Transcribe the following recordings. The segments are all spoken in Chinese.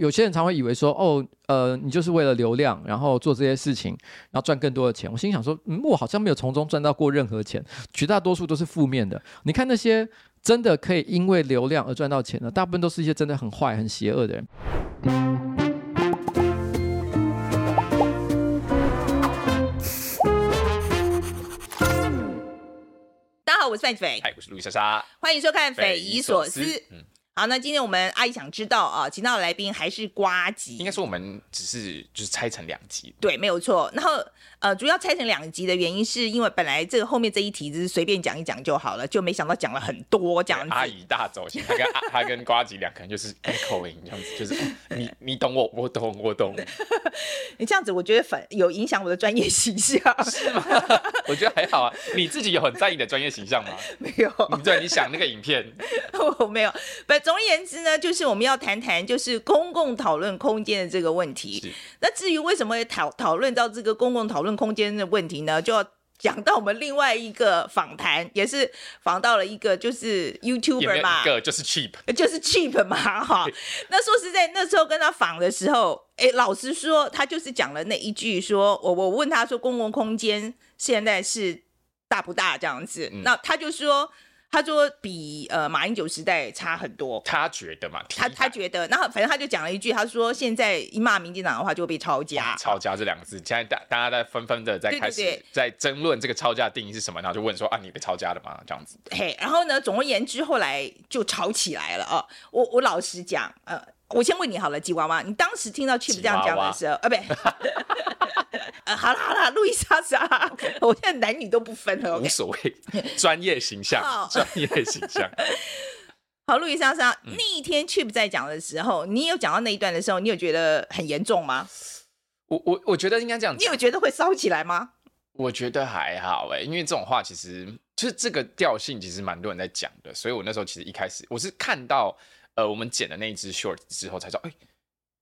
有些人常会以为说，哦，呃，你就是为了流量，然后做这些事情，然后赚更多的钱。我心想说，嗯，我好像没有从中赚到过任何钱，绝大多数都是负面的。你看那些真的可以因为流量而赚到钱的，大部分都是一些真的很坏、很邪恶的人。大家好，我是范斐，嗨，我是路易莎莎，欢迎收看《匪夷所思》。嗯。好，那今天我们阿姨想知道啊，请到的来宾还是瓜吉。应该说我们只是就是拆成两集。对，没有错。然后呃，主要拆成两集的原因，是因为本来这个后面这一题只是随便讲一讲就好了，就没想到讲了很多这样子。阿姨大走心，他跟他跟瓜吉两个人就是 echoing 这样子，就是 你你懂我，我懂我懂。你这样子，我觉得反有影响我的专业形象，是吗？我觉得还好啊。你自己有很在意的专业形象吗？没有。你对，你想那个影片，我没有。不。总而言之呢，就是我们要谈谈就是公共讨论空间的这个问题。那至于为什么会讨讨论到这个公共讨论空间的问题呢？就要讲到我们另外一个访谈，也是访到了一个就是 YouTuber 嘛，一个就是 Cheap，就是 Cheap 嘛，哈。那说实在，那时候跟他访的时候，哎，老实说，他就是讲了那一句说，说我我问他说，公共空间现在是大不大这样子，嗯、那他就说。他说比呃马英九时代差很多，他觉得嘛，他他觉得，然后反正他就讲了一句，他说现在一骂民进党的话就会被抄家，抄家这两个字，现在大大家在纷纷的在开始在争论这个抄家的定义是什么，然后就问说啊，你被抄家了吗？这样子，嘿，然后呢，总而言之，后来就吵起来了啊，我我老实讲，呃。我先问你好了，吉娃娃，你当时听到 Chip 这样讲的时候，啊，不，呃，好了好了，路易莎莎，我现在男女都不分了，无所谓，专业形象，专业形象。好，路易莎莎，那一天 Chip 在讲的时候，你有讲到那一段的时候，你有觉得很严重吗？我我我觉得应该这样，你有觉得会烧起来吗？我觉得还好哎，因为这种话其实就是这个调性，其实蛮多人在讲的，所以我那时候其实一开始我是看到。呃，我们剪了那一支 short 之后，才知道，哎、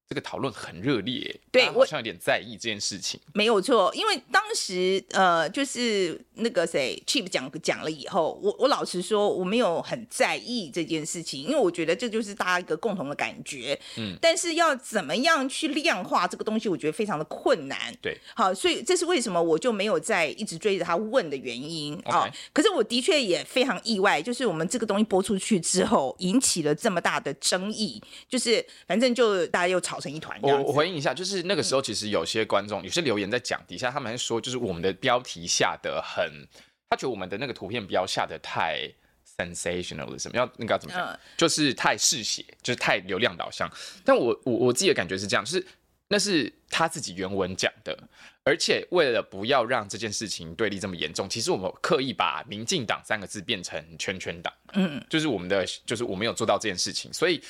这个讨论很热烈，对，我好像有点在意这件事情。没有错，因为当时呃，就是那个谁 Chip 讲讲了以后，我我老实说我没有很在意这件事情，因为我觉得这就是大家一个共同的感觉。嗯，但是要怎么样去量化这个东西，我觉得非常的困难。对，好，所以这是为什么我就没有再一直追着他问的原因啊。可是我的确也非常意外，就是我们这个东西播出去之后，引起了这么大的争议，就是反正就大家又吵。成一团。我我回应一下，就是那个时候，其实有些观众、嗯、有些留言在讲底下，他们还说，就是我们的标题下的很，他觉得我们的那个图片标下的太 sensational 了，什么要那个要怎么讲？嗯、就是太嗜血，就是太流量导向。但我我我自己的感觉是这样，就是那是他自己原文讲的，而且为了不要让这件事情对立这么严重，其实我们刻意把民进党三个字变成圈圈党，嗯，就是我们的，就是我没有做到这件事情，所以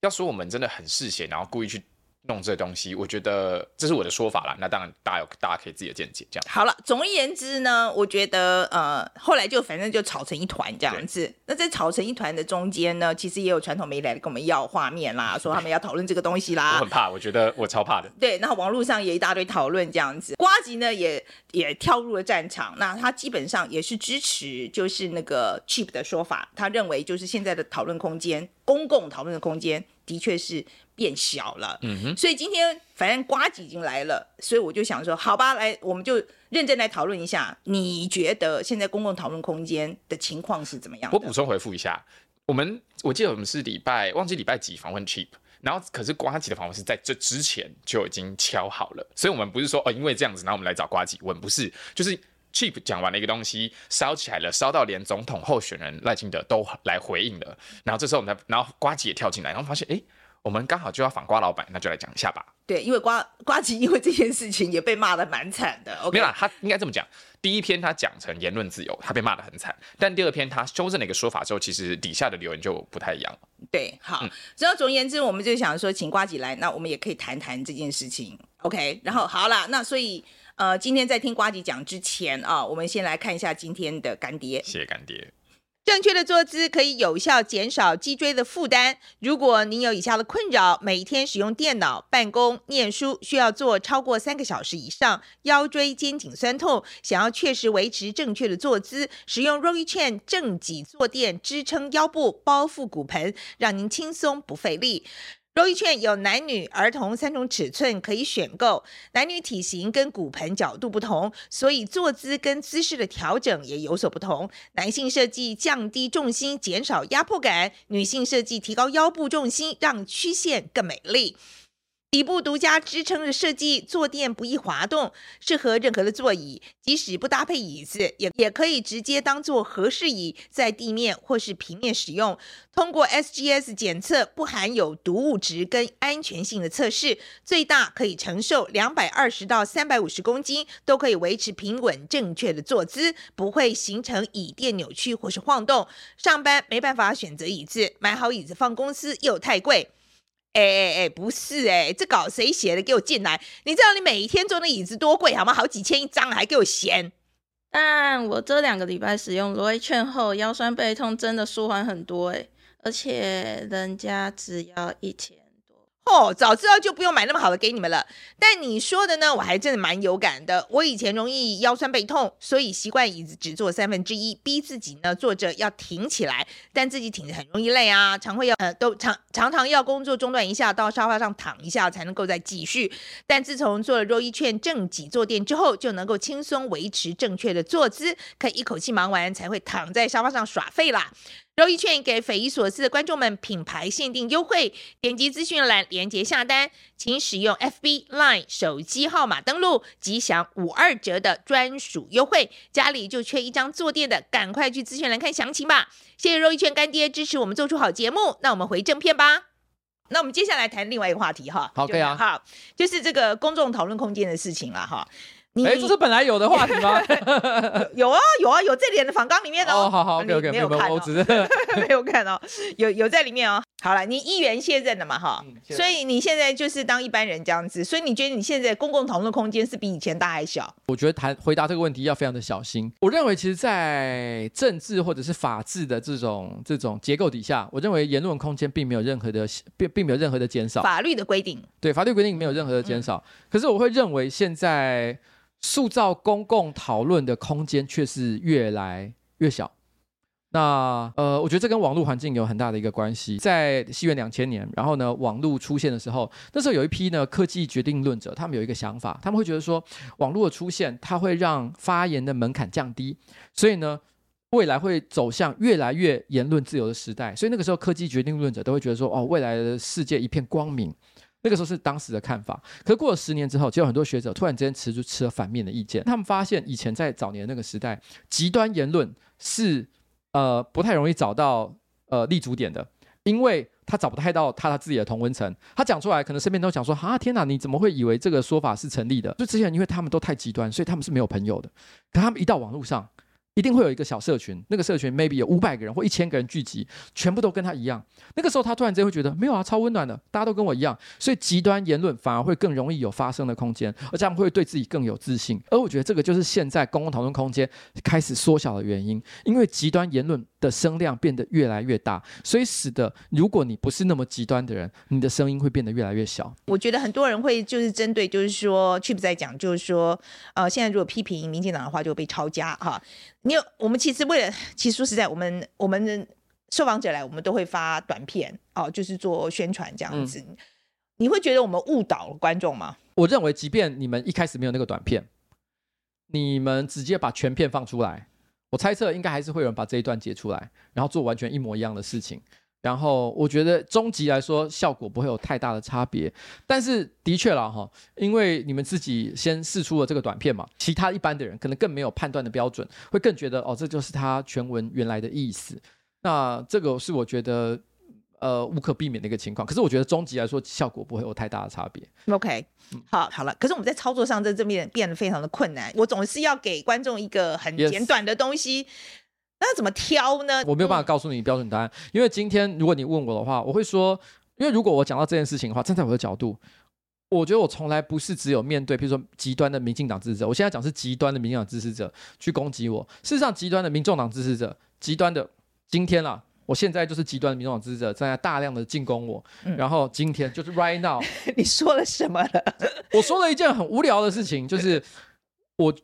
要说我们真的很嗜血，然后故意去。弄这东西，我觉得这是我的说法啦。那当然，大家有大家可以自己的见解。这样好了。总而言之呢，我觉得呃，后来就反正就吵成一团这样子。那在吵成一团的中间呢，其实也有传统媒体来跟我们要画面啦，说他们要讨论这个东西啦。我很怕，我觉得我超怕的。对，然后网络上也一大堆讨论这样子。瓜吉呢也也跳入了战场，那他基本上也是支持，就是那个 Cheap 的说法。他认为就是现在的讨论空间，公共讨论的空间的确是。变小了，嗯哼，所以今天反正瓜子已经来了，所以我就想说，好吧，来，我们就认真来讨论一下，你觉得现在公共讨论空间的情况是怎么样？我补充回复一下，我们我记得我们是礼拜忘记礼拜几访问 Cheap 然后可是瓜吉的访问是在这之前就已经敲好了，所以我们不是说哦，因为这样子，然后我们来找瓜吉问，不是，就是 Chip 讲完了一个东西，烧起来了，烧到连总统候选人赖清德都来回应了，然后这时候我们才，然后瓜吉也跳进来，然后发现，哎。我们刚好就要访瓜老板，那就来讲一下吧。对，因为瓜瓜吉因为这件事情也被骂得蛮惨的。OK，没有啦，他应该这么讲。第一篇他讲成言论自由，他被骂得很惨。但第二篇他修正了一个说法之后，其实底下的留言就不太一样了。对，好。然后总而言之，我们就想说，请瓜吉来，那我们也可以谈谈这件事情。OK，然后好了，那所以呃，今天在听瓜吉讲之前啊，我们先来看一下今天的干爹。谢谢干爹。正确的坐姿可以有效减少脊椎的负担。如果您有以下的困扰：每天使用电脑、办公、念书，需要坐超过三个小时以上，腰椎、肩颈酸痛，想要确实维持正确的坐姿，使用 Roichen 正脊坐垫支撑腰部，包覆骨盆，让您轻松不费力。柔一券有男女、儿童三种尺寸可以选购，男女体型跟骨盆角度不同，所以坐姿跟姿势的调整也有所不同。男性设计降低重心，减少压迫感；女性设计提高腰部重心，让曲线更美丽。底部独家支撑的设计，坐垫不易滑动，适合任何的座椅。即使不搭配椅子，也也可以直接当做和适椅，在地面或是平面使用。通过 SGS 检测，不含有毒物质跟安全性的测试，最大可以承受两百二十到三百五十公斤，都可以维持平稳正确的坐姿，不会形成椅垫扭曲或是晃动。上班没办法选择椅子，买好椅子放公司又太贵。哎哎哎，不是哎，这稿谁写的？给我进来！你知道你每一天坐那椅子多贵好吗？好几千一张，还给我嫌。但我这两个礼拜使用罗威券后，腰酸背痛真的舒缓很多哎，而且人家只要一千。哦，早知道就不用买那么好的给你们了。但你说的呢，我还真的蛮有感的。我以前容易腰酸背痛，所以习惯椅子只坐三分之一，逼自己呢坐着要挺起来，但自己挺着很容易累啊，常会要呃都常常常要工作中断一下，到沙发上躺一下才能够再继续。但自从做了若一券正脊坐垫之后，就能够轻松维持正确的坐姿，可以一口气忙完才会躺在沙发上耍废啦。柔一券给匪夷所思的观众们品牌限定优惠，点击资讯栏链接下单，请使用 FB Line 手机号码登录，即享五二折的专属优惠。家里就缺一张坐垫的，赶快去资讯栏看详情吧。谢谢肉一券干爹支持我们做出好节目，那我们回正片吧。那我们接下来谈另外一个话题哈，好，可以啊，好，就是这个公众讨论空间的事情了哈。哎，这是本来有的话题吗？有啊，有啊，有这点的访纲里面哦。哦，好好，OK OK，没有看，我只是 没有看哦，有有在里面哦。好了，你议员卸任了嘛？哈，所以你现在就是当一般人这样子。所以你觉得你现在公共讨论空间是比以前大还小？我觉得谈回答这个问题要非常的小心。我认为，其实，在政治或者是法治的这种这种结构底下，我认为言论空间并没有任何的并并没有任何的减少。法律的规定，对，法律规定没有任何的减少。嗯、可是我会认为现在。塑造公共讨论的空间却是越来越小。那呃，我觉得这跟网络环境有很大的一个关系。在西元两千年，然后呢，网络出现的时候，那时候有一批呢科技决定论者，他们有一个想法，他们会觉得说，网络的出现，它会让发言的门槛降低，所以呢，未来会走向越来越言论自由的时代。所以那个时候，科技决定论者都会觉得说，哦，未来的世界一片光明。那个时候是当时的看法，可是过了十年之后，就有很多学者突然之间持出持了反面的意见。他们发现以前在早年那个时代，极端言论是呃不太容易找到呃立足点的，因为他找不太到他他自己的同温层。他讲出来，可能身边都讲说啊天哪，你怎么会以为这个说法是成立的？就之前因为他们都太极端，所以他们是没有朋友的。可他们一到网络上。一定会有一个小社群，那个社群 maybe 有五百个人或一千个人聚集，全部都跟他一样。那个时候他突然间会觉得没有啊，超温暖的，大家都跟我一样，所以极端言论反而会更容易有发生的空间，而这样会对自己更有自信。而我觉得这个就是现在公共讨论空间开始缩小的原因，因为极端言论的声量变得越来越大，所以使得如果你不是那么极端的人，你的声音会变得越来越小。我觉得很多人会就是针对，就是说 Chip 在讲，就是说，呃，现在如果批评民进党的话，就会被抄家哈。你有，我们其实为了，其实说实在，我们我们受访者来，我们都会发短片哦，就是做宣传这样子。嗯、你会觉得我们误导了观众吗？我认为，即便你们一开始没有那个短片，你们直接把全片放出来，我猜测应该还是会有人把这一段截出来，然后做完全一模一样的事情。然后我觉得终极来说效果不会有太大的差别，但是的确了哈，因为你们自己先试出了这个短片嘛，其他一般的人可能更没有判断的标准，会更觉得哦，这就是他全文原来的意思。那这个是我觉得呃无可避免的一个情况。可是我觉得终极来说，效果不会有太大的差别。OK，好，好了。可是我们在操作上在这边变得非常的困难。我总是要给观众一个很简短的东西，Yes. 那怎么挑呢？我没有办法告诉你标准答案，嗯、因为今天如果你问我的话，我会说，因为如果我讲到这件事情的话，站在我的角度。我觉得我从来不是只有面对，比如说极端的民进党支持者，我现在讲是极端的民进党支持者去攻击我。事实上，极端的民众党支持者，极端的今天啦，我现在就是极端的民众党支持者正在大量的进攻我。嗯、然后今天就是 right now，你说了什么了？我说了一件很无聊的事情，就是我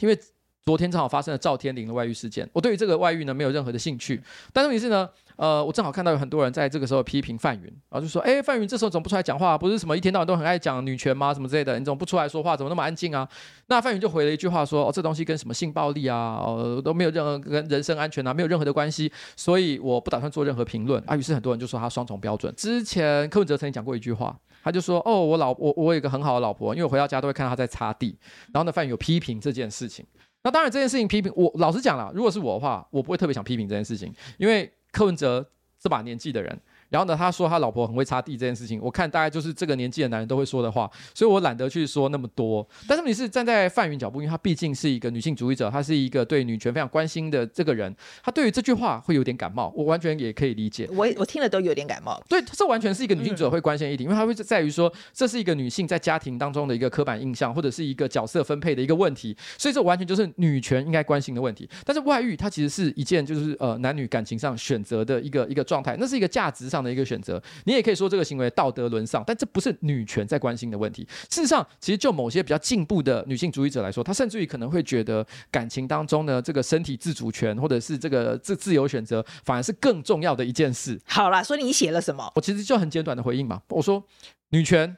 因为。昨天正好发生了赵天林的外遇事件，我对于这个外遇呢没有任何的兴趣。但是问题是呢，呃，我正好看到有很多人在这个时候批评范云，然后就说：“哎，范云这时候怎么不出来讲话？不是什么一天到晚都很爱讲女权吗？什么之类的？你怎么不出来说话？怎么那么安静啊？”那范云就回了一句话说：“哦，这东西跟什么性暴力啊，哦都没有任何跟人身安全啊，没有任何的关系，所以我不打算做任何评论啊。”于是很多人就说他双重标准。之前柯文哲曾经讲过一句话，他就说：“哦，我老我我有一个很好的老婆，因为我回到家都会看到她在擦地。”然后呢，范云有批评这件事情。那当然，这件事情批评我，老实讲了，如果是我的话，我不会特别想批评这件事情，因为柯文哲这把年纪的人。然后呢，他说他老婆很会擦地这件事情，我看大概就是这个年纪的男人都会说的话，所以我懒得去说那么多。但是你是站在范云脚步，因为他毕竟是一个女性主义者，他是一个对女权非常关心的这个人，他对于这句话会有点感冒，我完全也可以理解。我我听了都有点感冒。对，这完全是一个女性主义者会关心的议题，因为他会在于说这是一个女性在家庭当中的一个刻板印象，或者是一个角色分配的一个问题，所以这完全就是女权应该关心的问题。但是外遇它其实是一件就是呃男女感情上选择的一个一个状态，那是一个价值上的一个选择。你也可以说这个行为道德沦丧，但这不是女权在关心的问题。事实上，其实就某些比较进步的女性主义者来说，她甚至于可能会觉得感情当中呢，这个身体自主权或者是这个自自由选择，反而是更重要的一件事。好啦，所以你写了什么？我其实就很简短的回应嘛，我说女权，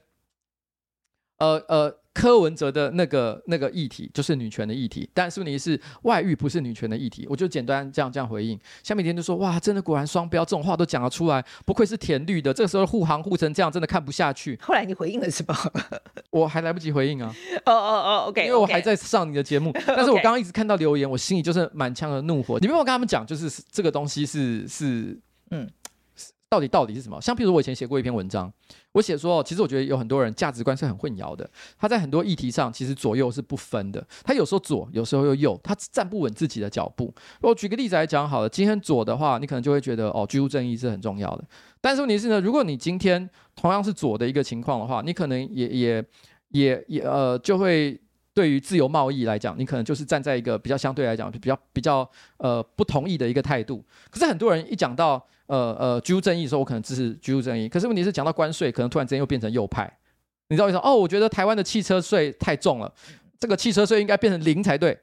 呃呃。柯文哲的那个那个议题就是女权的议题，但是问题是外遇不是女权的议题，我就简单这样这样回应。下面一天就说哇，真的果然双标，这种话都讲得出来，不愧是甜绿的，这个时候护航护成这样，真的看不下去。后来你回应了什么？我还来不及回应啊。哦哦哦，OK，因为我还在上你的节目，但是我 刚刚一直看到留言，我心里就是满腔的怒火。你没有跟他们讲，就是这个东西是是嗯。到底到底是什么？像譬如我以前写过一篇文章，我写说，其实我觉得有很多人价值观是很混淆的。他在很多议题上，其实左右是不分的。他有时候左，有时候又右，他站不稳自己的脚步。我举个例子来讲好了，今天左的话，你可能就会觉得哦，居住正义是很重要的。但是问题是呢，如果你今天同样是左的一个情况的话，你可能也也也也呃就会。对于自由贸易来讲，你可能就是站在一个比较相对来讲比较比较呃不同意的一个态度。可是很多人一讲到呃呃居住正义的时候，我可能支持居住正义。可是问题是讲到关税，可能突然之间又变成右派。你知道为什么？哦，我觉得台湾的汽车税太重了，这个汽车税应该变成零才对。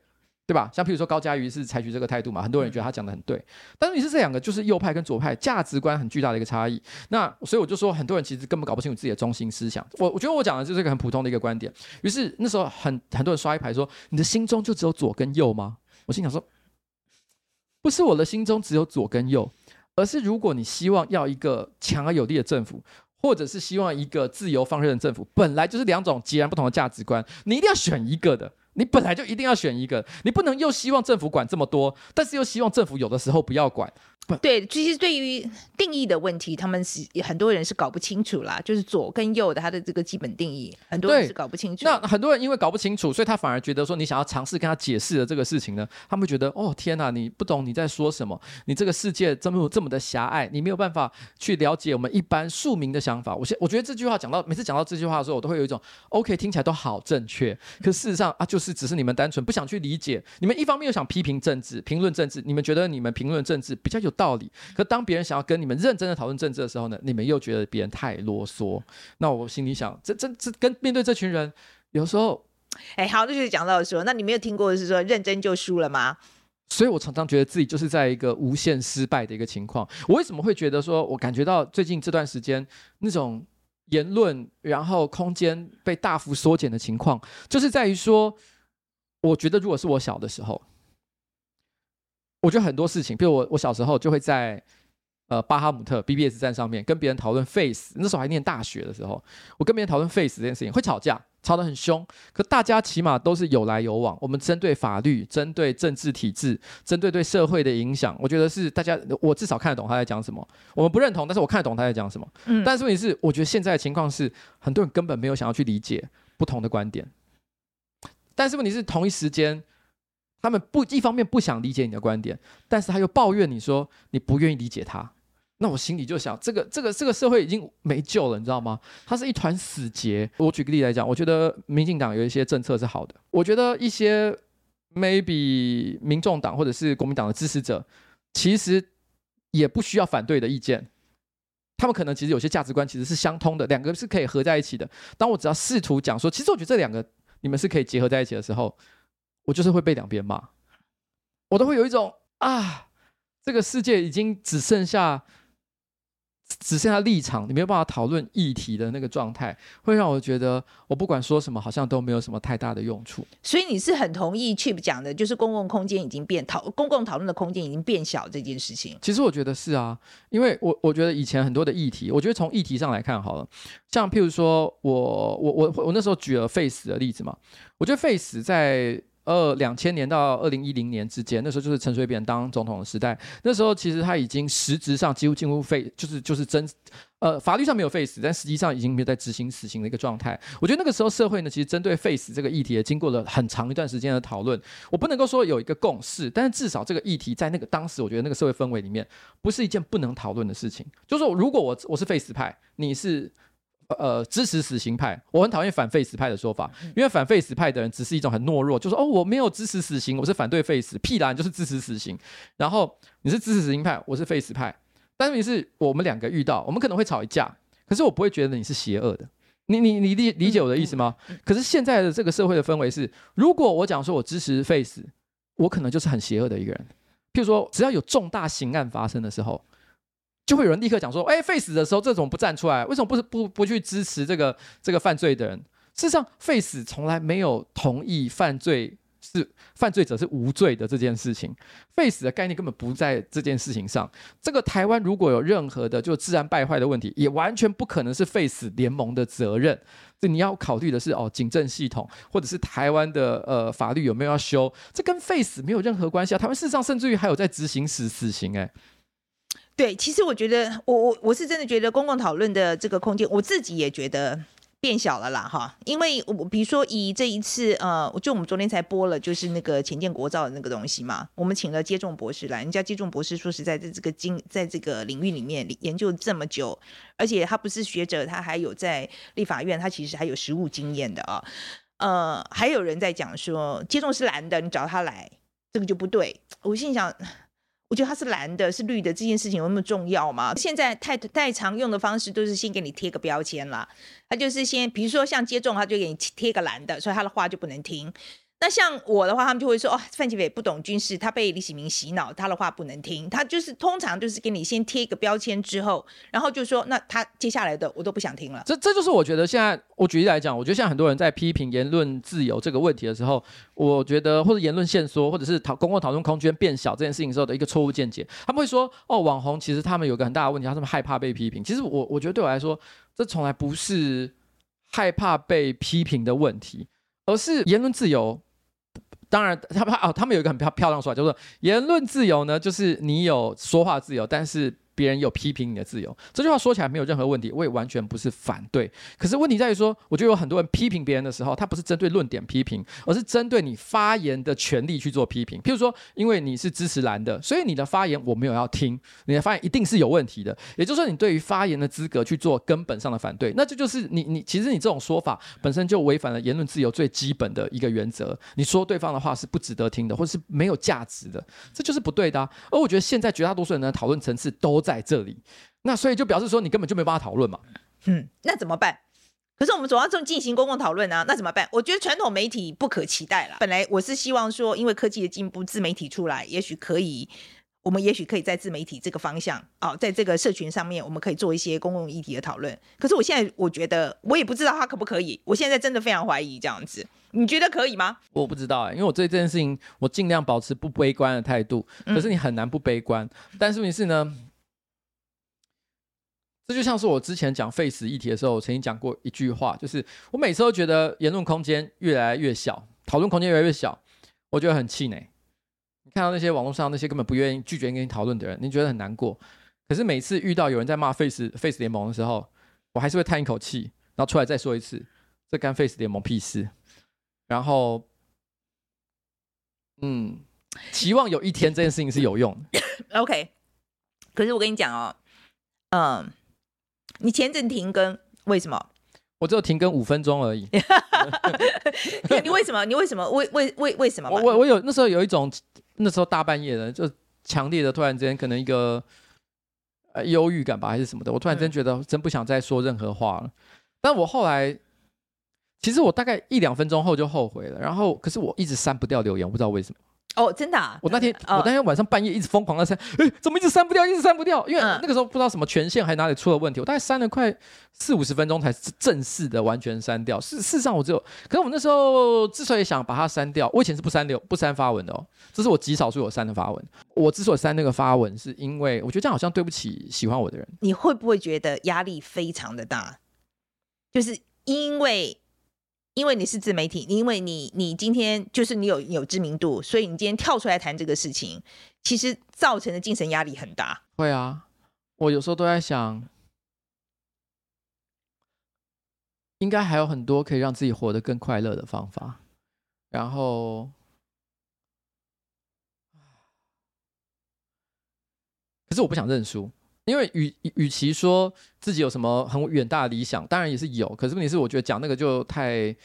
对吧？像譬如说高嘉瑜是采取这个态度嘛，很多人觉得他讲的很对。但是你是这两个，就是右派跟左派价值观很巨大的一个差异。那所以我就说，很多人其实根本搞不清楚自己的中心思想。我我觉得我讲的就是一个很普通的一个观点。于是那时候很很多人刷一排说：“你的心中就只有左跟右吗？”我心想说：“不是我的心中只有左跟右，而是如果你希望要一个强而有力的政府，或者是希望一个自由放任的政府，本来就是两种截然不同的价值观，你一定要选一个的。”你本来就一定要选一个，你不能又希望政府管这么多，但是又希望政府有的时候不要管。对，其实对于定义的问题，他们是很多人是搞不清楚啦，就是左跟右的它的这个基本定义，很多人是搞不清楚。那很多人因为搞不清楚，所以他反而觉得说，你想要尝试跟他解释的这个事情呢，他们觉得哦天哪，你不懂你在说什么，你这个世界这么这么的狭隘，你没有办法去了解我们一般庶民的想法。我现我觉得这句话讲到每次讲到这句话的时候，我都会有一种 OK 听起来都好正确，可事实上啊，就是只是你们单纯不想去理解，你们一方面又想批评政治、评论政治，你们觉得你们评论政治比较有道理，可当别人想要跟你们认真的讨论政治的时候呢，你们又觉得别人太啰嗦。那我心里想，这这这跟面对这群人，有时候，哎，好，那就是讲到说，那你没有听过的是说认真就输了吗？所以我常常觉得自己就是在一个无限失败的一个情况。我为什么会觉得说，我感觉到最近这段时间那种言论，然后空间被大幅缩减的情况，就是在于说，我觉得如果是我小的时候。我觉得很多事情，比如我我小时候就会在呃巴哈姆特 BBS 站上面跟别人讨论 Face，那时候还念大学的时候，我跟别人讨论 Face 这件事情会吵架。吵得很凶，可大家起码都是有来有往。我们针对法律，针对政治体制，针对对社会的影响，我觉得是大家，我至少看得懂他在讲什么。我们不认同，但是我看得懂他在讲什么。嗯，但是问题是，我觉得现在的情况是，很多人根本没有想要去理解不同的观点。但是问题是，同一时间，他们不一方面不想理解你的观点，但是他又抱怨你说你不愿意理解他。那我心里就想，这个这个这个社会已经没救了，你知道吗？它是一团死结。我举个例来讲，我觉得民进党有一些政策是好的，我觉得一些 maybe 民众党或者是国民党的支持者，其实也不需要反对的意见。他们可能其实有些价值观其实是相通的，两个是可以合在一起的。当我只要试图讲说，其实我觉得这两个你们是可以结合在一起的时候，我就是会被两边骂，我都会有一种啊，这个世界已经只剩下。只剩下立场，你没有办法讨论议题的那个状态，会让我觉得我不管说什么，好像都没有什么太大的用处。所以你是很同意 Chip 讲的，就是公共空间已经变讨公共讨论的空间已经变小这件事情。其实我觉得是啊，因为我我觉得以前很多的议题，我觉得从议题上来看好了，像譬如说我我我我那时候举了 Face 的例子嘛，我觉得 Face 在。呃，两千年到二零一零年之间，那时候就是陈水扁当总统的时代。那时候其实他已经实质上几乎进入废，就是就是真，呃，法律上没有废死，但实际上已经没有在执行死刑的一个状态。我觉得那个时候社会呢，其实针对废死这个议题也经过了很长一段时间的讨论。我不能够说有一个共识，但是至少这个议题在那个当时，我觉得那个社会氛围里面，不是一件不能讨论的事情。就是说，如果我我是废死派，你是。呃，支持死刑派，我很讨厌反废死派的说法，因为反废死派的人只是一种很懦弱，就是说哦，我没有支持死刑，我是反对废死，屁啦，就是支持死刑。然后你是支持死刑派，我是废死派，但是你是我们两个遇到，我们可能会吵一架，可是我不会觉得你是邪恶的。你你你理理解我的意思吗？可是现在的这个社会的氛围是，如果我讲说我支持废死，我可能就是很邪恶的一个人。譬如说，只要有重大刑案发生的时候。就会有人立刻讲说：“哎，Face 的时候，这种不站出来，为什么不是不不去支持这个这个犯罪的人？事实上，Face 从来没有同意犯罪是犯罪者是无罪的这件事情。Face 的概念根本不在这件事情上。这个台湾如果有任何的就自然败坏的问题，也完全不可能是 Face 联盟的责任。这你要考虑的是哦，警政系统或者是台湾的呃法律有没有要修？这跟 Face 没有任何关系啊。台湾事实上甚至于还有在执行死死刑哎。”对，其实我觉得，我我我是真的觉得公共讨论的这个空间，我自己也觉得变小了啦，哈。因为我比如说以这一次，呃，就我们昨天才播了，就是那个前建国造的那个东西嘛，我们请了接种博士来，人家接种博士说实在，在这个经在这个领域里面研究这么久，而且他不是学者，他还有在立法院，他其实还有实务经验的啊。呃，还有人在讲说接种是蓝的，你找他来，这个就不对。我心想。我觉得它是蓝的，是绿的，这件事情有那么重要吗？现在太太常用的方式都是先给你贴个标签啦，他就是先，比如说像接种，他就给你贴个蓝的，所以他的话就不能听。那像我的话，他们就会说哦，范琪伟不懂军事，他被李喜明洗脑，他的话不能听。他就是通常就是给你先贴一个标签之后，然后就说那他接下来的我都不想听了。这这就是我觉得现在我举例来讲，我觉得现在很多人在批评言论自由这个问题的时候，我觉得或者言论限缩，或者是讨公共讨论空间变小这件事情时候的一个错误见解。他们会说哦，网红其实他们有个很大的问题，他们害怕被批评。其实我我觉得对我来说，这从来不是害怕被批评的问题，而是言论自由。当然，他们哦，他们有一个很漂漂亮说法，就是言论自由呢，就是你有说话自由，但是。别人有批评你的自由，这句话说起来没有任何问题，我也完全不是反对。可是问题在于说，我觉得有很多人批评别人的时候，他不是针对论点批评，而是针对你发言的权利去做批评。譬如说，因为你是支持蓝的，所以你的发言我没有要听，你的发言一定是有问题的。也就是说，你对于发言的资格去做根本上的反对，那这就是你你其实你这种说法本身就违反了言论自由最基本的一个原则。你说对方的话是不值得听的，或者是没有价值的，这就是不对的。而我觉得现在绝大多数人的讨论层次都在这里，那所以就表示说你根本就没办法讨论嘛。嗯，那怎么办？可是我们总要这么进行公共讨论啊，那怎么办？我觉得传统媒体不可期待了。本来我是希望说，因为科技的进步，自媒体出来，也许可以，我们也许可以在自媒体这个方向啊，在这个社群上面，我们可以做一些公共议题的讨论。可是我现在我觉得，我也不知道他可不可以。我现在真的非常怀疑这样子，你觉得可以吗？我不知道哎、欸，因为我对这件事情，我尽量保持不悲观的态度。可是你很难不悲观。嗯、但是问题是呢？这就像是我之前讲 Face 议题的时候，我曾经讲过一句话，就是我每次都觉得言论空间越来越小，讨论空间越来越小，我觉得很气馁。你看到那些网络上那些根本不愿意拒绝跟你讨论的人，你觉得很难过。可是每次遇到有人在骂 Face Face 联盟的时候，我还是会叹一口气，然后出来再说一次，这干废死联盟屁事。然后，嗯，期望有一天这件事情是有用的。OK，可是我跟你讲哦，嗯。你前阵停更，为什么？我只有停更五分钟而已。你为什么？你为什么？为为为为什么？我我有那时候有一种，那时候大半夜的，就强烈的突然之间可能一个呃忧郁感吧，还是什么的。我突然间觉得真不想再说任何话了。嗯、但我后来，其实我大概一两分钟后就后悔了。然后，可是我一直删不掉留言，我不知道为什么。哦，真的啊！我那天，哦、我那天晚上半夜一直疯狂的删，哎，怎么一直删不掉，一直删不掉？因为那个时候不知道什么权限还哪里出了问题，我大概删了快四五十分钟才正式的完全删掉。事事实上，我只有，可是我那时候之所以想把它删掉，我以前是不删留、不删发文的哦，这是我极少数有删的发文。我之所以删那个发文，是因为我觉得这样好像对不起喜欢我的人。你会不会觉得压力非常的大？就是因为。因为你是自媒体，因为你你今天就是你有有知名度，所以你今天跳出来谈这个事情，其实造成的精神压力很大。会啊，我有时候都在想，应该还有很多可以让自己活得更快乐的方法。然后，可是我不想认输，因为与与其说自己有什么很远大的理想，当然也是有，可是问题是，我觉得讲那个就太。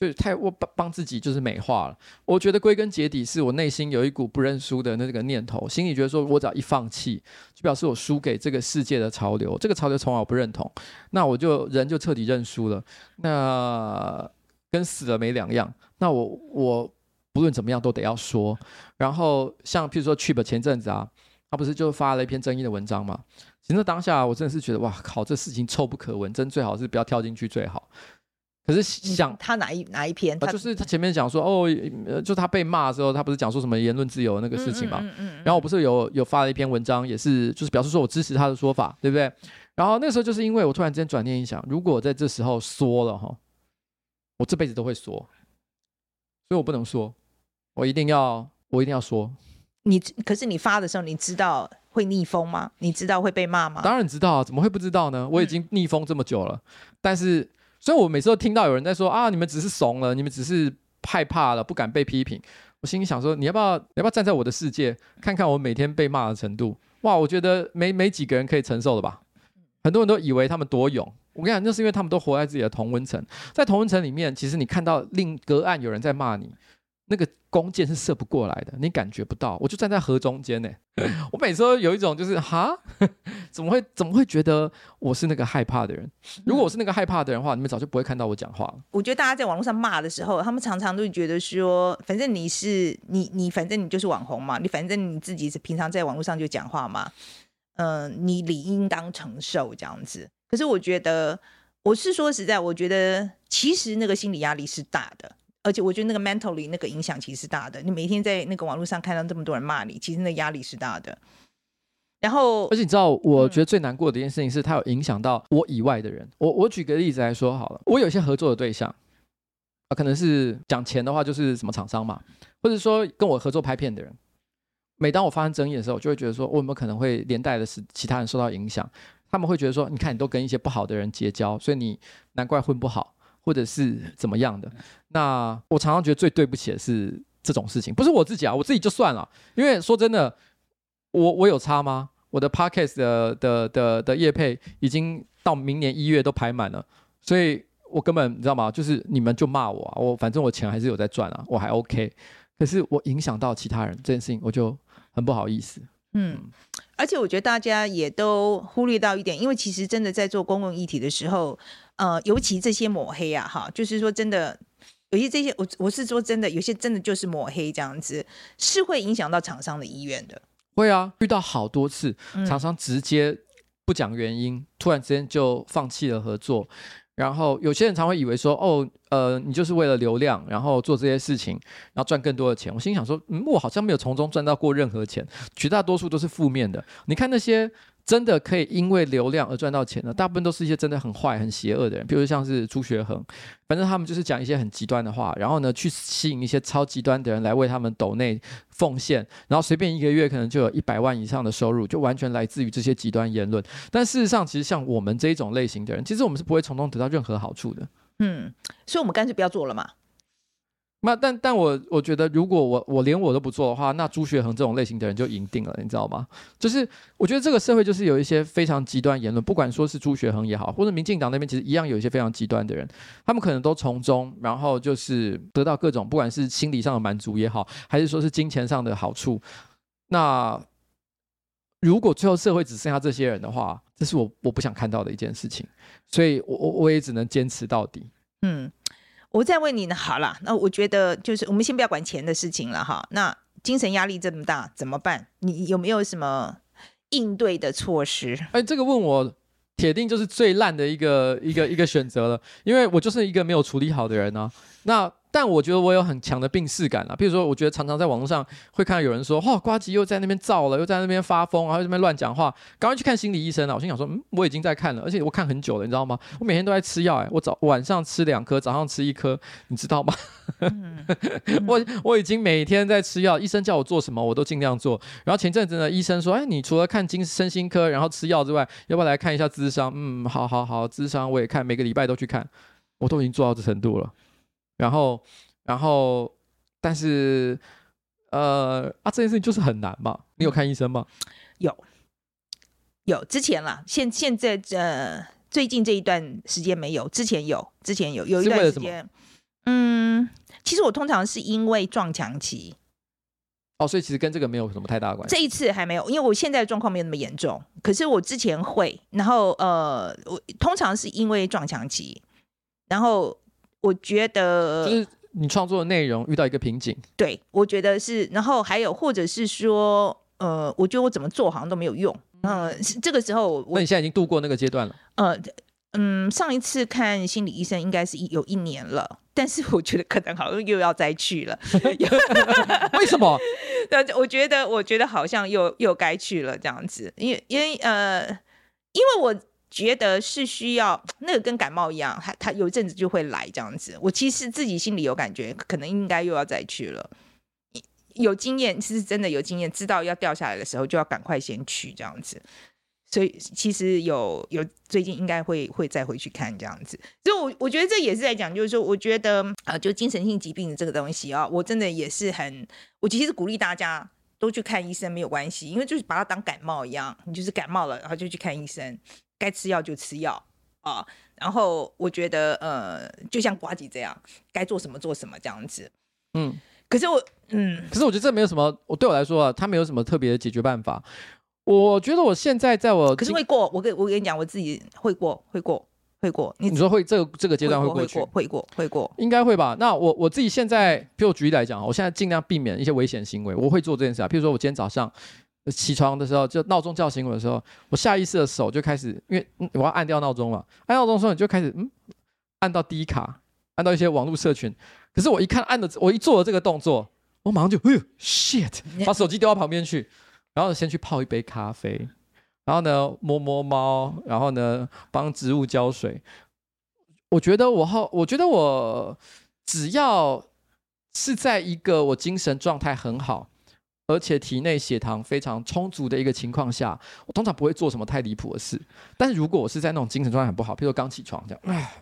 就是太我帮帮自己就是美化了。我觉得归根结底是我内心有一股不认输的那个念头，心里觉得说我只要一放弃，就表示我输给这个世界的潮流，这个潮流从来我不认同，那我就人就彻底认输了，那跟死了没两样。那我我不论怎么样都得要说。然后像譬如说 Chip 前阵子啊，他不是就发了一篇争议的文章嘛？其实当下我真的是觉得哇靠，这事情臭不可闻，真最好是不要跳进去最好。可是想他哪一哪一篇？他就是他前面讲说哦，就他被骂的时候，他不是讲说什么言论自由那个事情嘛？嗯嗯、然后我不是有有发了一篇文章，也是就是表示说我支持他的说法，对不对？然后那时候就是因为我突然之间转念一想，如果在这时候说了哈，我这辈子都会说，所以我不能说，我一定要我一定要说。你可是你发的时候，你知道会逆风吗？你知道会被骂吗？当然知道啊，怎么会不知道呢？我已经逆风这么久了，嗯、但是。所以，我每次都听到有人在说啊，你们只是怂了，你们只是害怕了，不敢被批评。我心里想说，你要不要，你要不要站在我的世界，看看我每天被骂的程度？哇，我觉得没没几个人可以承受的吧？很多人都以为他们多勇，我跟你讲，那是因为他们都活在自己的同温层，在同温层里面，其实你看到另隔岸有人在骂你。那个弓箭是射不过来的，你感觉不到。我就站在河中间呢，我每次都有一种就是哈，怎么会怎么会觉得我是那个害怕的人？如果我是那个害怕的人的话，你们早就不会看到我讲话了。我觉得大家在网络上骂的时候，他们常常都会觉得说，反正你是你你反正你就是网红嘛，你反正你自己是平常在网络上就讲话嘛，嗯、呃，你理应当承受这样子。可是我觉得，我是说实在，我觉得其实那个心理压力是大的。而且我觉得那个 mentally 那个影响其实是大的。你每天在那个网络上看到这么多人骂你，其实那压力是大的。然后，而且你知道，我觉得最难过的一件事情是，它有影响到我以外的人。我我举个例子来说好了，我有些合作的对象啊，可能是讲钱的话，就是什么厂商嘛，或者说跟我合作拍片的人。每当我发生争议的时候，我就会觉得说，我有没有可能会连带的是其他人受到影响？他们会觉得说，你看你都跟一些不好的人结交，所以你难怪混不好。或者是怎么样的？那我常常觉得最对不起的是这种事情，不是我自己啊，我自己就算了。因为说真的，我我有差吗？我的 podcast 的的的的业配已经到明年一月都排满了，所以我根本你知道吗？就是你们就骂我啊，我反正我钱还是有在赚啊，我还 OK。可是我影响到其他人这件事情，我就很不好意思。嗯，而且我觉得大家也都忽略到一点，因为其实真的在做公共议题的时候。呃，尤其这些抹黑啊，哈，就是说真的，有些这些我我是说真的，有些真的就是抹黑这样子，是会影响到厂商的意愿的。会啊，遇到好多次，厂商直接不讲原因，嗯、突然之间就放弃了合作。然后有些人常会以为说，哦，呃，你就是为了流量，然后做这些事情，然后赚更多的钱。我心想说，嗯，我好像没有从中赚到过任何钱，绝大多数都是负面的。你看那些真的可以因为流量而赚到钱的，大部分都是一些真的很坏、很邪恶的人，比如像是朱学恒，反正他们就是讲一些很极端的话，然后呢，去吸引一些超极端的人来为他们抖内奉献，然后随便一个月可能就有一百万以上的收入，就完全来自于这些极端言论。但事实上，其实像我们这一种类型的人，其实我们是不会从中得到任何好处的。嗯，所以我们干脆不要做了嘛。那但但我我觉得，如果我我连我都不做的话，那朱学恒这种类型的人就赢定了，你知道吗？就是我觉得这个社会就是有一些非常极端言论，不管说是朱学恒也好，或者民进党那边其实一样有一些非常极端的人，他们可能都从中，然后就是得到各种不管是心理上的满足也好，还是说是金钱上的好处。那如果最后社会只剩下这些人的话，这是我我不想看到的一件事情，所以我我我也只能坚持到底。嗯。我再问你呢，好了，那我觉得就是我们先不要管钱的事情了哈。那精神压力这么大怎么办？你有没有什么应对的措施？哎，这个问我，铁定就是最烂的一个一个一个选择了，因为我就是一个没有处理好的人呢、那但我觉得我有很强的病视感啊，比如说，我觉得常常在网络上会看到有人说，哇，呱吉又在那边造了，又在那边发疯，然后在那边乱讲话，赶快去看心理医生啊！我心想说，嗯，我已经在看了，而且我看很久了，你知道吗？我每天都在吃药，哎，我早晚上吃两颗，早上吃一颗，你知道吗？嗯、我我已经每天在吃药，医生叫我做什么我都尽量做。然后前阵子呢，医生说，哎，你除了看精身心科，然后吃药之外，要不要来看一下智商？嗯，好好好，智商我也看，每个礼拜都去看，我都已经做到这程度了。然后，然后，但是，呃，啊，这件事情就是很难嘛。你有看医生吗？有，有。之前啦，现现在这、呃、最近这一段时间没有，之前有，之前有，有一段时间。嗯，其实我通常是因为撞墙期。哦，所以其实跟这个没有什么太大的关系。这一次还没有，因为我现在的状况没有那么严重。可是我之前会，然后呃，我通常是因为撞墙期，然后。我觉得就是你创作的内容遇到一个瓶颈，对，我觉得是，然后还有或者是说，呃，我觉得我怎么做好像都没有用，嗯、呃，这个时候我，那你现在已经度过那个阶段了？呃，嗯，上一次看心理医生应该是有一年了，但是我觉得可能好像又要再去了 为什么？对，我觉得我觉得好像又又该去了这样子，因为因为呃，因为我。觉得是需要 那个跟感冒一样，他他有一阵子就会来这样子。我其实自己心里有感觉，可能应该又要再去了。有经验，其实真的有经验，知道要掉下来的时候就要赶快先去这样子。所以其实有有最近应该会会再回去看这样子。所以我我觉得这也是在讲，就是说，我觉得啊、呃，就精神性疾病的这个东西啊，我真的也是很，我其实鼓励大家都去看医生没有关系，因为就是把它当感冒一样，你就是感冒了，然后就去看医生。该吃药就吃药啊，然后我觉得呃，就像瓜吉这样，该做什么做什么这样子。嗯，可是我嗯，可是我觉得这没有什么，我对我来说啊，他没有什么特别的解决办法。我觉得我现在在我可是会过，我跟我跟你讲，我自己会过，会过，会过。你，你说会这个这个阶段会过去，会过，会过，会过，应该会吧？那我我自己现在，譬如我举例来讲，我现在尽量避免一些危险行为，我会做这件事啊。譬如说我今天早上。起床的时候，就闹钟叫醒我的时候，我下意识的手就开始，因为我要按掉闹钟嘛，按闹钟的时候你就开始，嗯，按到 D 卡，按到一些网络社群。可是我一看按的，我一做了这个动作，我马上就，哎呦，shit，把手机丢到旁边去，然后先去泡一杯咖啡，然后呢摸摸猫，然后呢帮植物浇水。我觉得我好，我觉得我只要是在一个我精神状态很好。而且体内血糖非常充足的一个情况下，我通常不会做什么太离谱的事。但是如果我是在那种精神状态很不好，譬如说刚起床这样，啊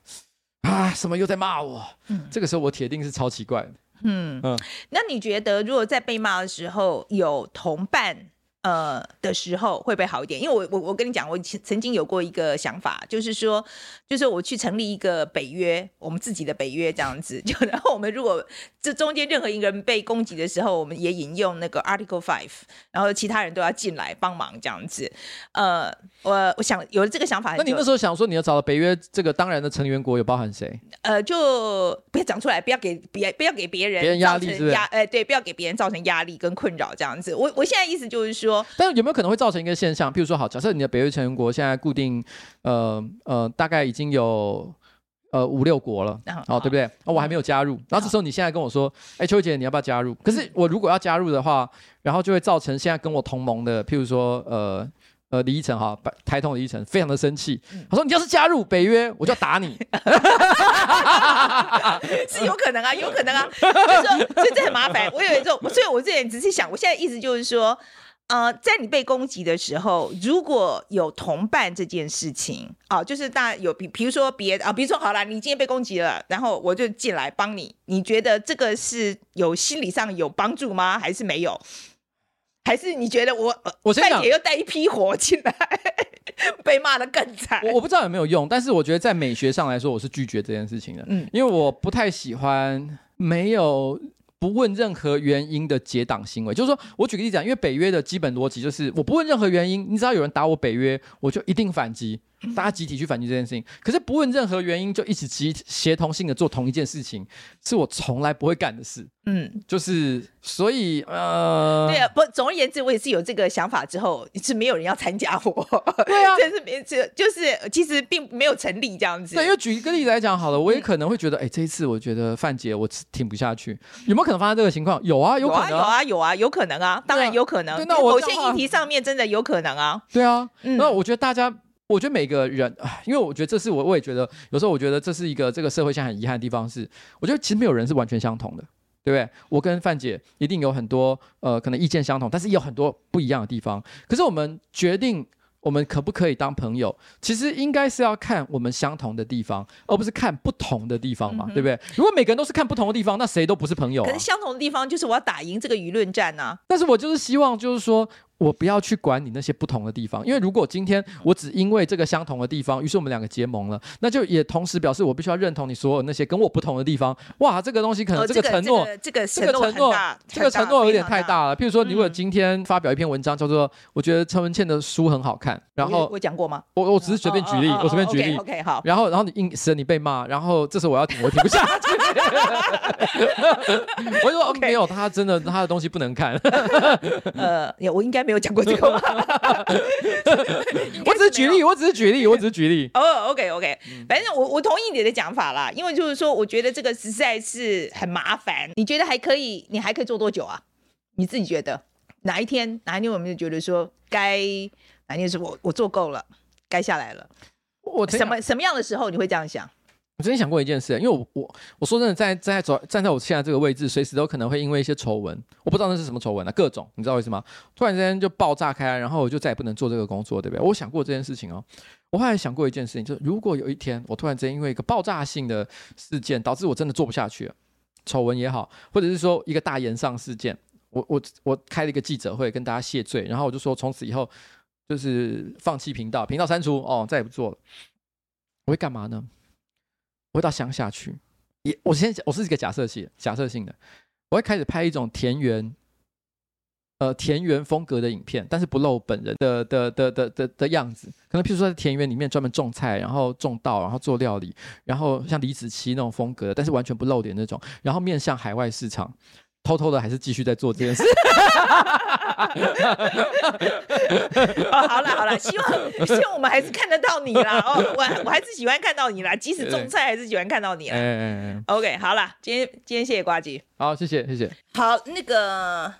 啊，什么又在骂我？嗯，这个时候我铁定是超奇怪的。嗯嗯，那你觉得如果在被骂的时候有同伴？呃的时候会不会好一点？因为我我我跟你讲，我曾经有过一个想法，就是说，就是我去成立一个北约，我们自己的北约这样子。就 然后我们如果这中间任何一个人被攻击的时候，我们也引用那个 Article Five，然后其他人都要进来帮忙这样子。呃，我我想有了这个想法，那你那时候想说你要找到北约这个当然的成员国有包含谁？呃，就不要讲出来，不要给别不要给别人别人压力是不是？压哎对，不要给别人造成压力跟困扰这样子。我我现在意思就是说。但是有没有可能会造成一个现象？譬如说，好，假设你的北约成员国现在固定，呃呃，大概已经有呃五六国了，哦，对不对？哦，我还没有加入，然后这时候你现在跟我说，哎，秋姐，你要不要加入？可是我如果要加入的话，然后就会造成现在跟我同盟的，譬如说，呃呃李依晨哈，台通李依晨非常的生气，他说你要是加入北约，我就要打你，是有可能啊，有可能啊，就是说所以这很麻烦。我有一种，所以我这点只是想，我现在意思就是说。呃，在你被攻击的时候，如果有同伴这件事情，啊、呃，就是大家有比，比如说别啊，比如说好了，你今天被攻击了，然后我就进来帮你，你觉得这个是有心理上有帮助吗？还是没有？还是你觉得我我再也又带一批火进来，被骂的更惨？我我不知道有没有用，但是我觉得在美学上来说，我是拒绝这件事情的，嗯，因为我不太喜欢没有。不问任何原因的结党行为，就是说我举个例子讲，因为北约的基本逻辑就是我不问任何原因，你只要有人打我北约，我就一定反击。大家集体去反击这件事情，可是不问任何原因就一起集协同性的做同一件事情，是我从来不会干的事。嗯，就是所以呃，对啊，不，总而言之，我也是有这个想法之后，是没有人要参加我。对啊，这是没这就是其实并没有成立这样子。对，因为举一个例子来讲好了，我也可能会觉得，哎、嗯，这一次我觉得范姐我挺不下去，有没有可能发生这个情况？有啊，有可能、啊，有啊，有啊，有可能啊，当然有可能。那某些议题上面真的有可能啊。对啊，嗯、那我觉得大家。我觉得每个人，因为我觉得这是我，我也觉得有时候我觉得这是一个这个社会现在很遗憾的地方是，我觉得其实没有人是完全相同的，对不对？我跟范姐一定有很多呃可能意见相同，但是也有很多不一样的地方。可是我们决定。我们可不可以当朋友？其实应该是要看我们相同的地方，而不是看不同的地方嘛，嗯、对不对？如果每个人都是看不同的地方，那谁都不是朋友、啊。可是相同的地方就是我要打赢这个舆论战啊！但是我就是希望，就是说我不要去管你那些不同的地方，因为如果今天我只因为这个相同的地方，于是我们两个结盟了，那就也同时表示我必须要认同你所有那些跟我不同的地方。哇，这个东西可能这个承诺、哦，这个、这个、这个承诺，这个承诺有点太大了。譬如说，你如果今天发表一篇文章，叫做“我觉得陈文茜的书很好看”，然后我讲。过吗？我我只是随便举例，我随便举例。OK，好。然后，然后你硬死你被骂，然后这时候我要停，我停不下去。我就说没有，他真的他的东西不能看。呃，我应该没有讲过这个吧？我只是举例，我只是举例，我只是举例。哦，OK，OK。反正我我同意你的讲法啦，因为就是说，我觉得这个实在是很麻烦。你觉得还可以？你还可以做多久啊？你自己觉得哪一天？哪一天我们就觉得说该？哪天是我我做够了，该下来了。我什么什么样的时候你会这样想？我曾经想过一件事，因为我我我说真的，在在走站在我现在这个位置，随时都可能会因为一些丑闻，我不知道那是什么丑闻啊，各种你知道为什么？突然之间就爆炸开，然后我就再也不能做这个工作，对不对？我想过这件事情哦。我后来想过一件事情，就是如果有一天我突然之间因为一个爆炸性的事件导致我真的做不下去，丑闻也好，或者是说一个大言上事件，我我我开了一个记者会跟大家谢罪，然后我就说从此以后。就是放弃频道，频道删除哦，再也不做了。我会干嘛呢？我会到乡下去。也，我先我是一个假设性，假设性的，我会开始拍一种田园，呃，田园风格的影片，但是不露本人的的的的的的样子。可能譬如说在田园里面专门种菜，然后种稻，然后做料理，然后像李子柒那种风格，但是完全不露脸那种，然后面向海外市场。偷偷的还是继续在做这件事。哦，好了好了，希望希望我们还是看得到你啦。哦，我我还是喜欢看到你啦，即使种菜还是喜欢看到你啦。嗯 OK，好了，今天今天谢谢瓜吉。好，谢谢谢谢。好，那个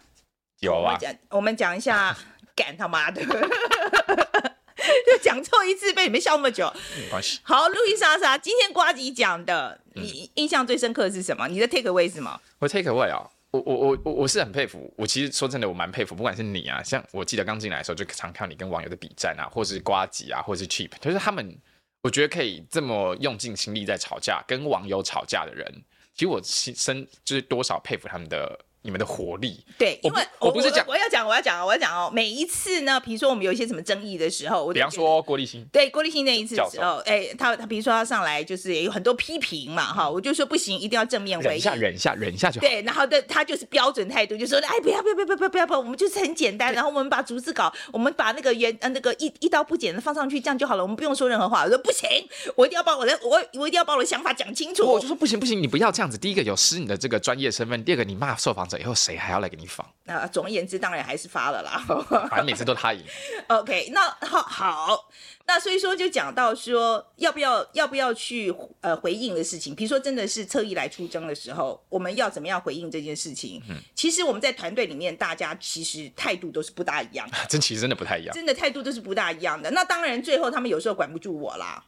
有啊，我讲我们讲一下，干他妈的，就讲错一次被你们笑那么久。没关系。好，路易莎莎，今天瓜吉讲的，你印象最深刻的是什么？你的 take away 是什么？我 take away 啊。我我我我我是很佩服，我其实说真的，我蛮佩服，不管是你啊，像我记得刚进来的时候，就常看你跟网友的比战啊，或是瓜吉啊，或是 Cheap，就是他们，我觉得可以这么用尽心力在吵架，跟网友吵架的人，其实我心生就是多少佩服他们的。你们的活力，对，因为我，我不是讲，我要讲，我要讲，我要讲哦。每一次呢，比如说我们有一些什么争议的时候，我比方说郭立新，对郭立新那一次的时候，哎，他他比如说他上来就是也有很多批评嘛，哈，我就说不行，一定要正面回应，忍一下，忍一下，忍一下就好。对，然后的他就是标准态度，就说哎，不要不要不要不要不要不要，我们就是很简单，然后我们把逐字稿，我们把那个原呃那个一一刀不剪的放上去，这样就好了，我们不用说任何话。我说不行，我一定要把我的我我一定要把我的想法讲清楚。我就说不行不行，你不要这样子。第一个有失你的这个专业身份，第二个你骂受访着，以后谁还要来给你访？那、呃、总而言之，当然还是发了啦。反正每次都他赢。OK，那好，好，那所以说就讲到说，要不要要不要去呃回应的事情，比如说真的是特意来出征的时候，我们要怎么样回应这件事情？嗯，其实我们在团队里面，大家其实态度都是不大一样的。真其实真的不太一样，真的态度都是不大一样的。那当然，最后他们有时候管不住我啦。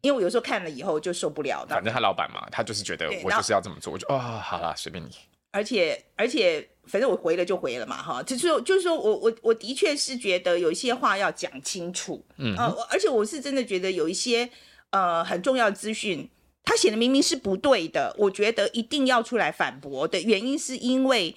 因为我有时候看了以后就受不了。反正他老板嘛，他就是觉得我就是要这么做，我就哦，好啦，随便你。而且而且，反正我回了就回了嘛，哈，就是就是说我我我的确是觉得有一些话要讲清楚，嗯、呃，而且我是真的觉得有一些呃很重要的资讯，他写的明明是不对的，我觉得一定要出来反驳的原因是因为。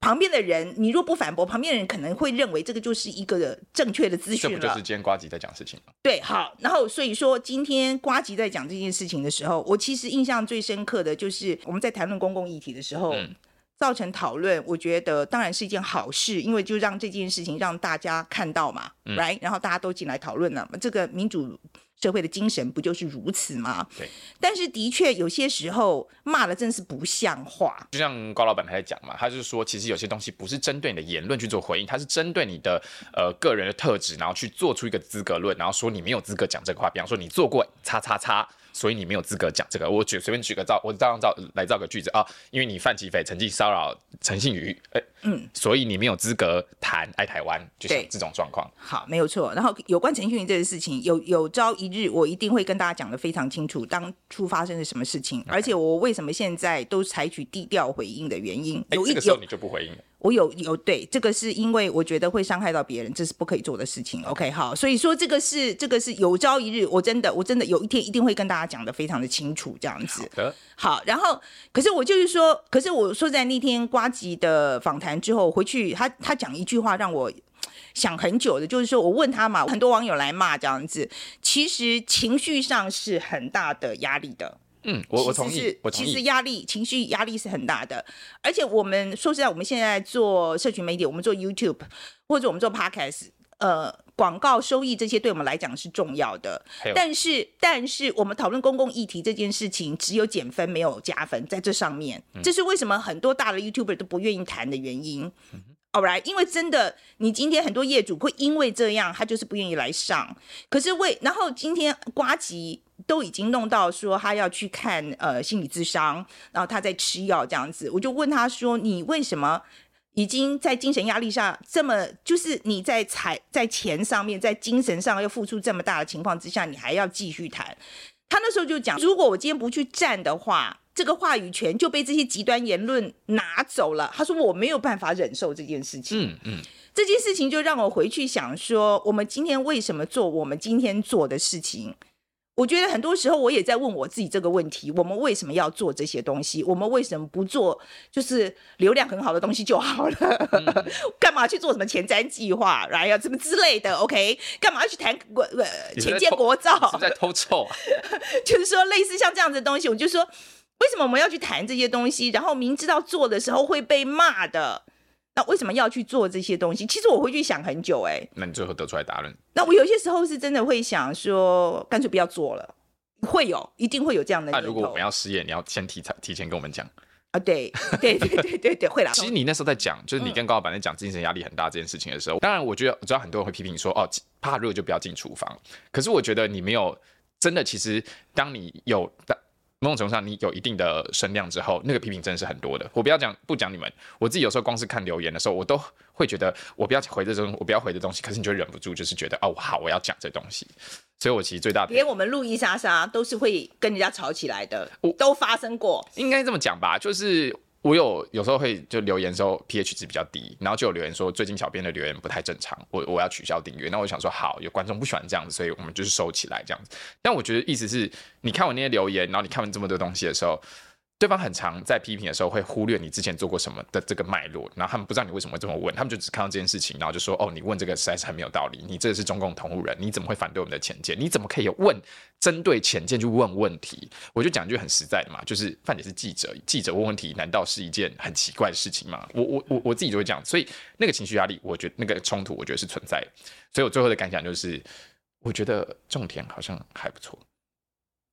旁边的人，你若不反驳，旁边的人可能会认为这个就是一个正确的资讯了。这不就是今天瓜吉在讲事情吗？对，好，然后所以说今天瓜吉在讲这件事情的时候，我其实印象最深刻的就是我们在谈论公共议题的时候，嗯、造成讨论。我觉得当然是一件好事，因为就让这件事情让大家看到嘛、嗯、，right，然后大家都进来讨论了，这个民主。社会的精神不就是如此吗？对。但是的确有些时候骂的真是不像话。就像高老板他在讲嘛，他就是说，其实有些东西不是针对你的言论去做回应，他是针对你的呃个人的特质，然后去做出一个资格论，然后说你没有资格讲这个话。比方说你做过叉叉叉。所以你没有资格讲这个。我举随便举个造，我照样造来造个句子啊。因为你犯起匪，曾经骚扰陈信宇，哎，嗯，所以你没有资格谈爱台湾，就是这种状况。好，没有错。然后有关陈信宇这件事情，有有朝一日我一定会跟大家讲的非常清楚，当初发生了什么事情，而且我为什么现在都采取低调回应的原因。有一这个时候你就不回应了。我有有对这个是因为我觉得会伤害到别人，这是不可以做的事情。OK，好，所以说这个是这个是有朝一日我真的我真的有一天一定会跟大家讲的非常的清楚，这样子。好。好，然后可是我就是说，可是我说在那天瓜吉的访谈之后回去，他他讲一句话让我想很久的，就是说我问他嘛，很多网友来骂这样子，其实情绪上是很大的压力的。嗯，我我同意。其实压力、情绪压力是很大的，而且我们说实在，我们现在做社群媒体，我们做 YouTube 或者我们做 Podcast，呃，广告收益这些对我们来讲是重要的。但是，但是我们讨论公共议题这件事情，只有减分没有加分，在这上面，这是为什么很多大的 YouTuber 都不愿意谈的原因。All right，因为真的，你今天很多业主会因为这样，他就是不愿意来上。可是为，然后今天瓜吉都已经弄到说他要去看呃心理咨商，然后他在吃药这样子，我就问他说：“你为什么已经在精神压力下这么，就是你在财在钱上面，在精神上要付出这么大的情况之下，你还要继续谈？”他那时候就讲：“如果我今天不去站的话。”这个话语权就被这些极端言论拿走了。他说我没有办法忍受这件事情。嗯嗯，这件事情就让我回去想说，我们今天为什么做我们今天做的事情？我觉得很多时候我也在问我自己这个问题：我们为什么要做这些东西？我们为什么不做就是流量很好的东西就好了？嗯、干嘛去做什么前瞻计划，然后什么之类的？OK？干嘛要去谈国呃前建国造？是在偷臭啊？就是说类似像这样子的东西，我就说。为什么我们要去谈这些东西？然后明知道做的时候会被骂的，那为什么要去做这些东西？其实我会去想很久，哎，那你最后得出来答案？那我有些时候是真的会想说，干脆不要做了。会有，一定会有这样的。那如果我们要失业，你要先提提前跟我们讲啊？对 对对对对对，会啦。其实你那时候在讲，就是你跟高老板在讲精神压力很大这件事情的时候，嗯、当然我觉得我知道很多人会批评你说，哦，怕热就不要进厨房。可是我觉得你没有真的，其实当你有某种程度上，你有一定的声量之后，那个批评真的是很多的。我不要讲，不讲你们，我自己有时候光是看留言的时候，我都会觉得我不要回这种，我不要回的东西。可是你就忍不住，就是觉得哦，好，我要讲这东西。所以我其实最大的，连我们路易莎莎都是会跟人家吵起来的，都发生过。应该这么讲吧，就是。我有有时候会就留言说 pH 值比较低，然后就有留言说最近小编的留言不太正常，我我要取消订阅。那我想说好，有观众不喜欢这样子，所以我们就是收起来这样子。但我觉得意思是你看我那些留言，然后你看完这么多东西的时候。对方很常在批评的时候会忽略你之前做过什么的这个脉络，然后他们不知道你为什么会这么问，他们就只看到这件事情，然后就说：“哦，你问这个实在是很没有道理，你这个是中共同路人，你怎么会反对我们的浅见？你怎么可以有问针对浅见去问问题？”我就讲一句很实在的嘛，就是范姐是记者，记者问问题难道是一件很奇怪的事情吗？我我我我自己就会这样，所以那个情绪压力，我觉得那个冲突，我觉得是存在的。所以我最后的感想就是，我觉得种田好像还不错。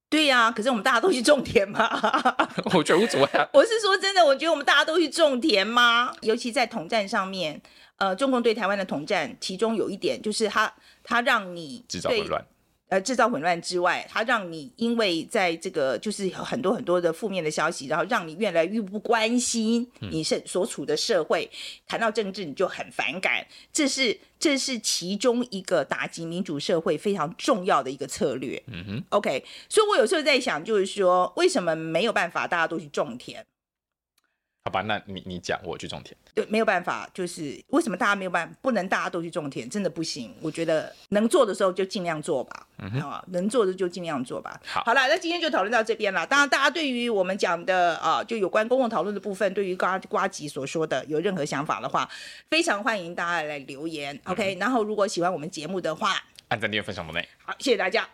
对呀、啊，可是我们大家都去种田嘛。我觉得无所谓啊。我是说真的，我觉得我们大家都去种田吗？尤其在统战上面，呃，中共对台湾的统战，其中有一点就是他他让你制造混乱。呃，制造混乱之外，它让你因为在这个就是有很多很多的负面的消息，然后让你越来越不关心你是所处的社会。嗯、谈到政治，你就很反感，这是这是其中一个打击民主社会非常重要的一个策略。嗯哼，OK，所以我有时候在想，就是说为什么没有办法大家都去种田？好吧，那你你讲，我去种田。对，没有办法，就是为什么大家没有办法，不能大家都去种田，真的不行。我觉得能做的时候就尽量做吧，嗯哼，啊，能做的就尽量做吧。好，好了，那今天就讨论到这边了。当然，大家对于我们讲的啊，就有关公共讨论的部分，对于瓜瓜吉所说的有任何想法的话，非常欢迎大家来留言。OK，、嗯、然后如果喜欢我们节目的话，按赞、订阅、分享、不内。好，谢谢大家。